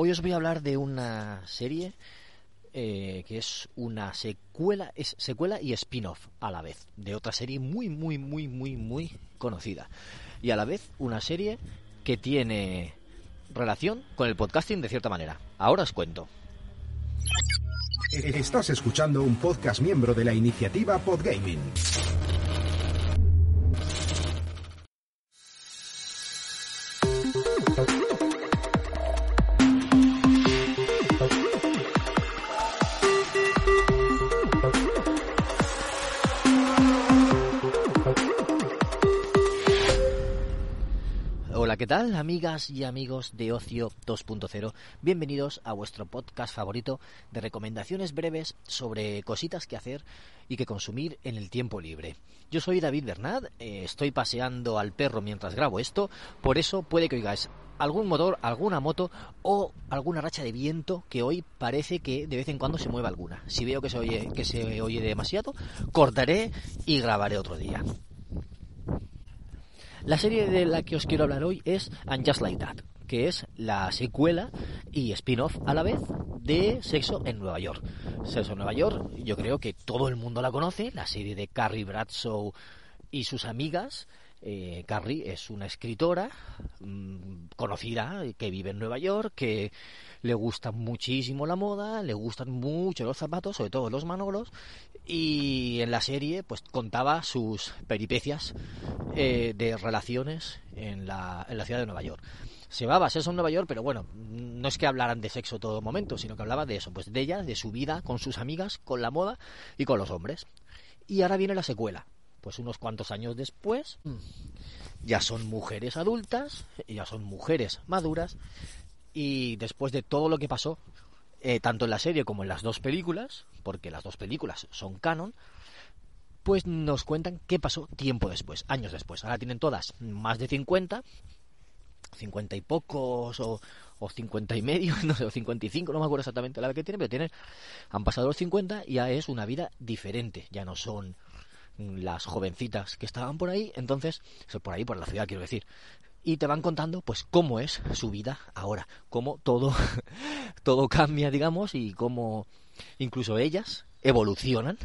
Hoy os voy a hablar de una serie eh, que es una secuela, es secuela y spin-off a la vez, de otra serie muy, muy, muy, muy, muy conocida. Y a la vez una serie que tiene relación con el podcasting de cierta manera. Ahora os cuento. Estás escuchando un podcast miembro de la iniciativa Podgaming. ¿Qué tal, amigas y amigos de Ocio 2.0? Bienvenidos a vuestro podcast favorito de recomendaciones breves sobre cositas que hacer y que consumir en el tiempo libre. Yo soy David Bernat, eh, estoy paseando al perro mientras grabo esto, por eso puede que oigáis algún motor, alguna moto o alguna racha de viento que hoy parece que de vez en cuando se mueva alguna. Si veo que se oye, que se oye demasiado, cortaré y grabaré otro día. La serie de la que os quiero hablar hoy es And Just Like That, que es la secuela y spin-off a la vez de Sexo en Nueva York. Sexo en Nueva York, yo creo que todo el mundo la conoce, la serie de Carrie Bradshaw y sus amigas. Eh, Carrie es una escritora mmm, conocida que vive en Nueva York, que le gusta muchísimo la moda, le gustan mucho los zapatos, sobre todo los manolos, y en la serie pues contaba sus peripecias eh, de relaciones en la, en la ciudad de Nueva York. Se va a sexo en Nueva York, pero bueno, no es que hablaran de sexo todo momento, sino que hablaba de eso, pues de ella, de su vida con sus amigas, con la moda y con los hombres. Y ahora viene la secuela. Pues unos cuantos años después, ya son mujeres adultas, ya son mujeres maduras, y después de todo lo que pasó, eh, tanto en la serie como en las dos películas, porque las dos películas son canon, pues nos cuentan qué pasó tiempo después, años después. Ahora tienen todas más de 50, 50 y pocos o, o 50 y medio, no sé, o 55, no me acuerdo exactamente la edad que tienen, pero tienen, han pasado los 50 y ya es una vida diferente, ya no son las jovencitas que estaban por ahí, entonces, por ahí, por la ciudad quiero decir, y te van contando pues cómo es su vida ahora, cómo todo todo cambia, digamos, y cómo incluso ellas evolucionan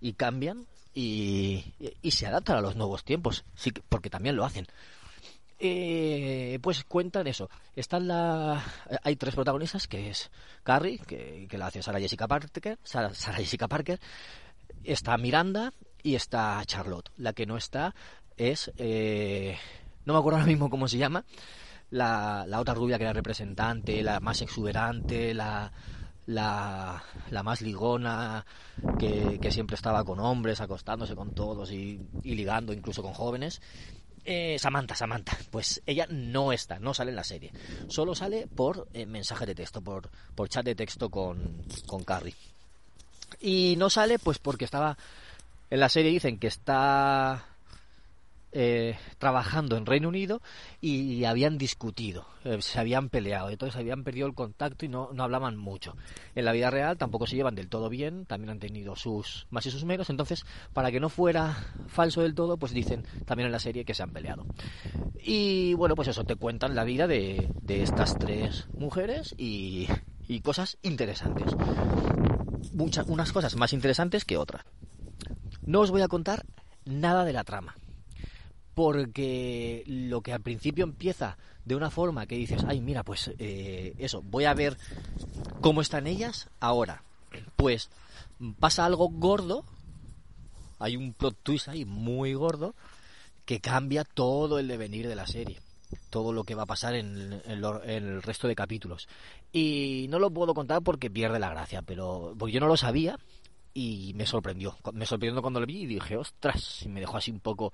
y cambian y, y se adaptan a los nuevos tiempos, sí, porque también lo hacen. Eh, pues cuentan eso. Están la, hay tres protagonistas que es Carrie, que, que la hace Sarah Jessica Parker, Sarah, Jessica Parker, está Miranda y está Charlotte. La que no está es eh, no me acuerdo ahora mismo cómo se llama, la, la otra rubia que era representante, la más exuberante, la, la, la más ligona, que, que, siempre estaba con hombres, acostándose con todos y, y ligando incluso con jóvenes. Eh, Samantha, Samantha, pues ella no está, no sale en la serie, solo sale por eh, mensaje de texto, por, por chat de texto con, con Carrie. Y no sale pues porque estaba, en la serie dicen que está eh, trabajando en Reino Unido y, habían discutido, eh, se habían peleado, entonces habían perdido el contacto y no, no, hablaban mucho. En la vida real tampoco se llevan del todo bien, también han tenido sus más y sus menos, entonces para que no fuera falso del todo, pues dicen también en la serie que se han peleado. Y bueno, pues eso, te cuentan la vida de, de estas tres mujeres y, y cosas interesantes. Muchas, unas cosas más interesantes que otras. No os voy a contar nada de la trama porque lo que al principio empieza de una forma que dices, ay, mira, pues eh, eso, voy a ver cómo están ellas ahora. Pues pasa algo gordo, hay un plot twist ahí muy gordo que cambia todo el devenir de la serie, todo lo que va a pasar en, el resto de capítulos. Y no lo puedo contar porque pierde la gracia, pero porque yo no lo sabía y me sorprendió. Me sorprendió cuando lo vi y dije, ostras, y me dejó así un poco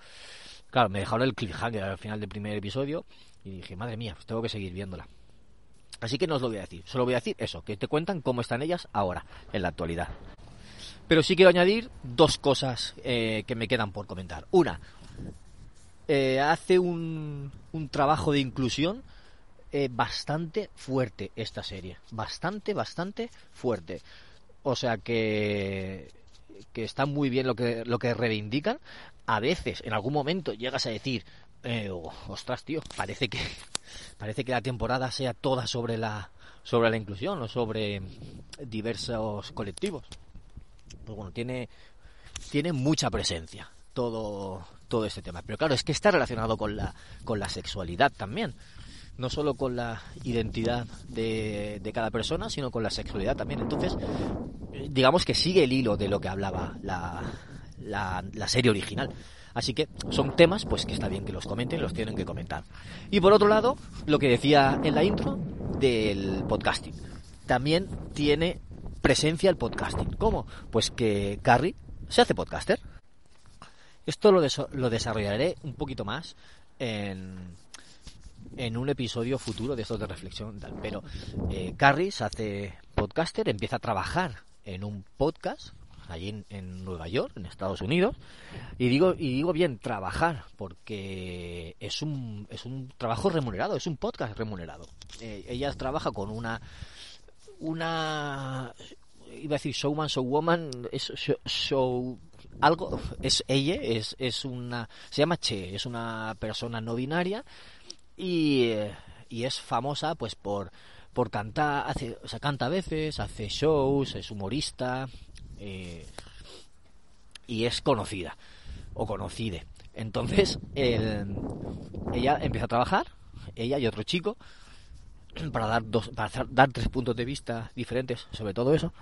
Claro, me dejaron el cliffhanger al final del primer episodio y dije, madre mía, pues tengo que seguir viéndola. Así que no os lo voy a decir, solo voy a decir eso, que te cuentan cómo están ellas ahora, en la actualidad. Pero sí quiero añadir dos cosas eh, que me quedan por comentar. Una, eh, hace un, un, trabajo de inclusión eh, bastante fuerte esta serie. Bastante, bastante fuerte. O sea que, que está muy bien lo que, lo que reivindican. A veces, en algún momento, llegas a decir, eh, ostras, tío, parece que, parece que la temporada sea toda sobre la, sobre la inclusión o sobre diversos colectivos. Pues bueno, tiene, tiene mucha presencia todo, todo este tema. Pero claro, es que está relacionado con la, con la sexualidad también. No solo con la identidad de, de cada persona, sino con la sexualidad también. Entonces, digamos que sigue el hilo de lo que hablaba la, la, serie original. Así que son temas pues que está bien que los comenten, los tienen que comentar. Y por otro lado, lo que decía en la intro del podcasting. También tiene presencia el podcasting. ¿Cómo? Pues que Carrie se hace podcaster. Esto lo, lo desarrollaré un poquito más en, en un episodio futuro de estos de reflexión. Tal. Pero eh, Carrie se hace podcaster, empieza a trabajar en un podcast allí en, en, Nueva York, en Estados Unidos. Y digo, y digo bien, trabajar, porque es un, es un trabajo remunerado, es un podcast remunerado. Eh, ella trabaja con una, una, iba a decir showman, showwoman, es show, show algo, es ella, es, es una, se llama Che, es una persona no binaria y, y es famosa pues por, por cantar, hace, o sea, canta a veces, hace shows, es humorista, eh, y es conocida o conocide. Entonces, el, ella empieza a trabajar, ella y otro chico, para dar dos, para dar tres puntos de vista diferentes sobre todo eso.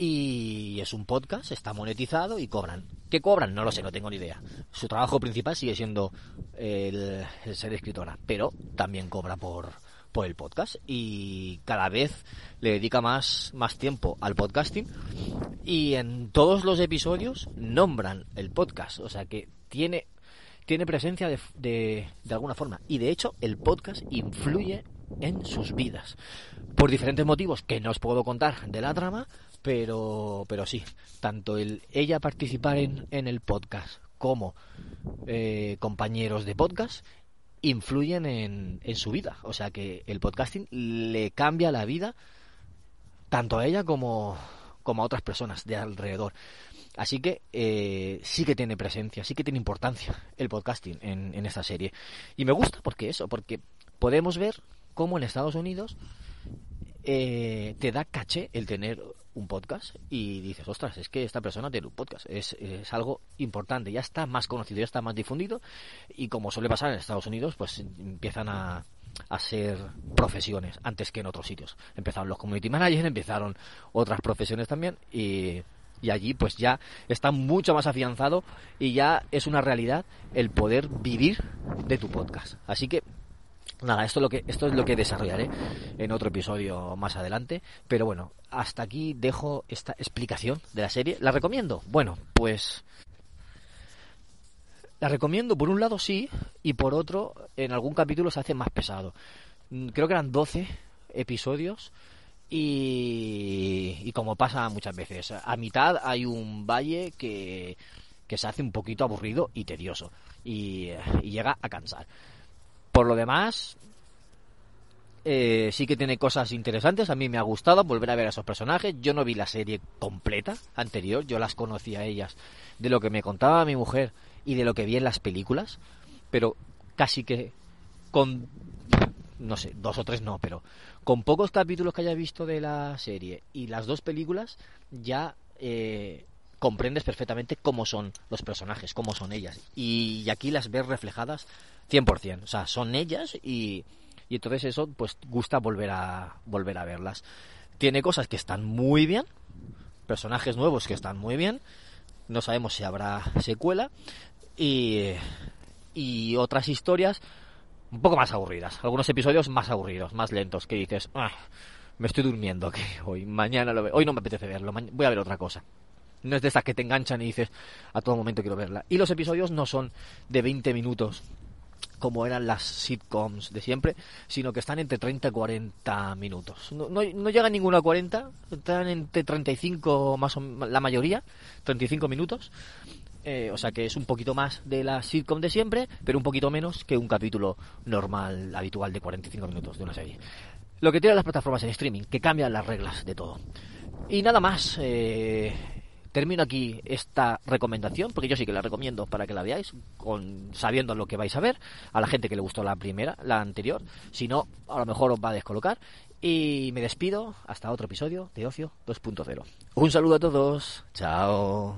Y es un podcast, está monetizado y cobran. ¿Qué cobran? No lo sé, no tengo ni idea. Su trabajo principal sigue siendo el, ser escritora, pero también cobra por, por el podcast y cada vez le dedica más, más tiempo al podcasting y en todos los episodios nombran el podcast, o sea que tiene, tiene presencia de, de, de alguna forma y de hecho el podcast influye en sus vidas por diferentes motivos que no os puedo contar de la trama pero pero sí tanto el ella participar en, en el podcast como eh, compañeros de podcast influyen en, en su vida. O sea que el podcasting le cambia la vida tanto a ella como, como a otras personas de alrededor. Así que eh, sí que tiene presencia, sí que tiene importancia el podcasting en, en esta serie. Y me gusta porque eso, porque podemos ver cómo en Estados Unidos eh, te da caché el tener un podcast y dices, ostras, es que esta persona tiene un podcast, es, es, algo importante, ya está más conocido, ya está más difundido y como suele pasar en Estados Unidos, pues empiezan a, a ser profesiones antes que en otros sitios. Empezaron los community managers, empezaron otras profesiones también y, y allí pues ya está mucho más afianzado y ya es una realidad el poder vivir de tu podcast. Así que Nada, esto es, lo que, esto es lo que desarrollaré en otro episodio más adelante. Pero bueno, hasta aquí dejo esta explicación de la serie. ¿La recomiendo? Bueno, pues... La recomiendo, por un lado sí, y por otro, en algún capítulo se hace más pesado. Creo que eran 12 episodios y, como pasa muchas veces, a mitad hay un valle que, que se hace un poquito aburrido y tedioso y llega a cansar. Por lo demás, eh, sí que tiene cosas interesantes. A mí me ha gustado volver a ver a esos personajes. Yo no vi la serie completa anterior. Yo las conocía a ellas de lo que me contaba mi mujer y de lo que vi en las películas. Pero casi que con, no sé, dos o tres no, pero con pocos capítulos que haya visto de la serie y las dos películas ya eh, comprendes perfectamente cómo son los personajes, cómo son ellas. Y, aquí las ves reflejadas 100%. O sea, son ellas y, y entonces eso pues gusta volver a, volver a verlas. Tiene cosas que están muy bien, personajes nuevos que están muy bien, no sabemos si habrá secuela y, y otras historias un poco más aburridas, algunos episodios más aburridos, más lentos, que dices, ah, me estoy durmiendo, que hoy, mañana lo veo, hoy no me apetece verlo, voy a ver otra cosa. No es de estas que te enganchan y dices, a todo momento quiero verla. Y los episodios no son de 20 minutos como eran las sitcoms de siempre, sino que están entre 30 y 40 minutos. No, no, llegan ninguno a 40, están entre 35 más o la mayoría, 35 minutos. Eh, o sea que es un poquito más de la sitcom de siempre, pero un poquito menos que un capítulo normal, habitual de 45 minutos de una serie. Lo que tienen las plataformas en streaming, que cambian las reglas de todo. Y nada más, eh, termino aquí esta recomendación, porque yo sí que la recomiendo para que la veáis, con, sabiendo lo que vais a ver, a la gente que le gustó la primera, la anterior, si no, a lo mejor os va a descolocar. Y me despido hasta otro episodio de Ocio 2.0. Un saludo a todos, chao.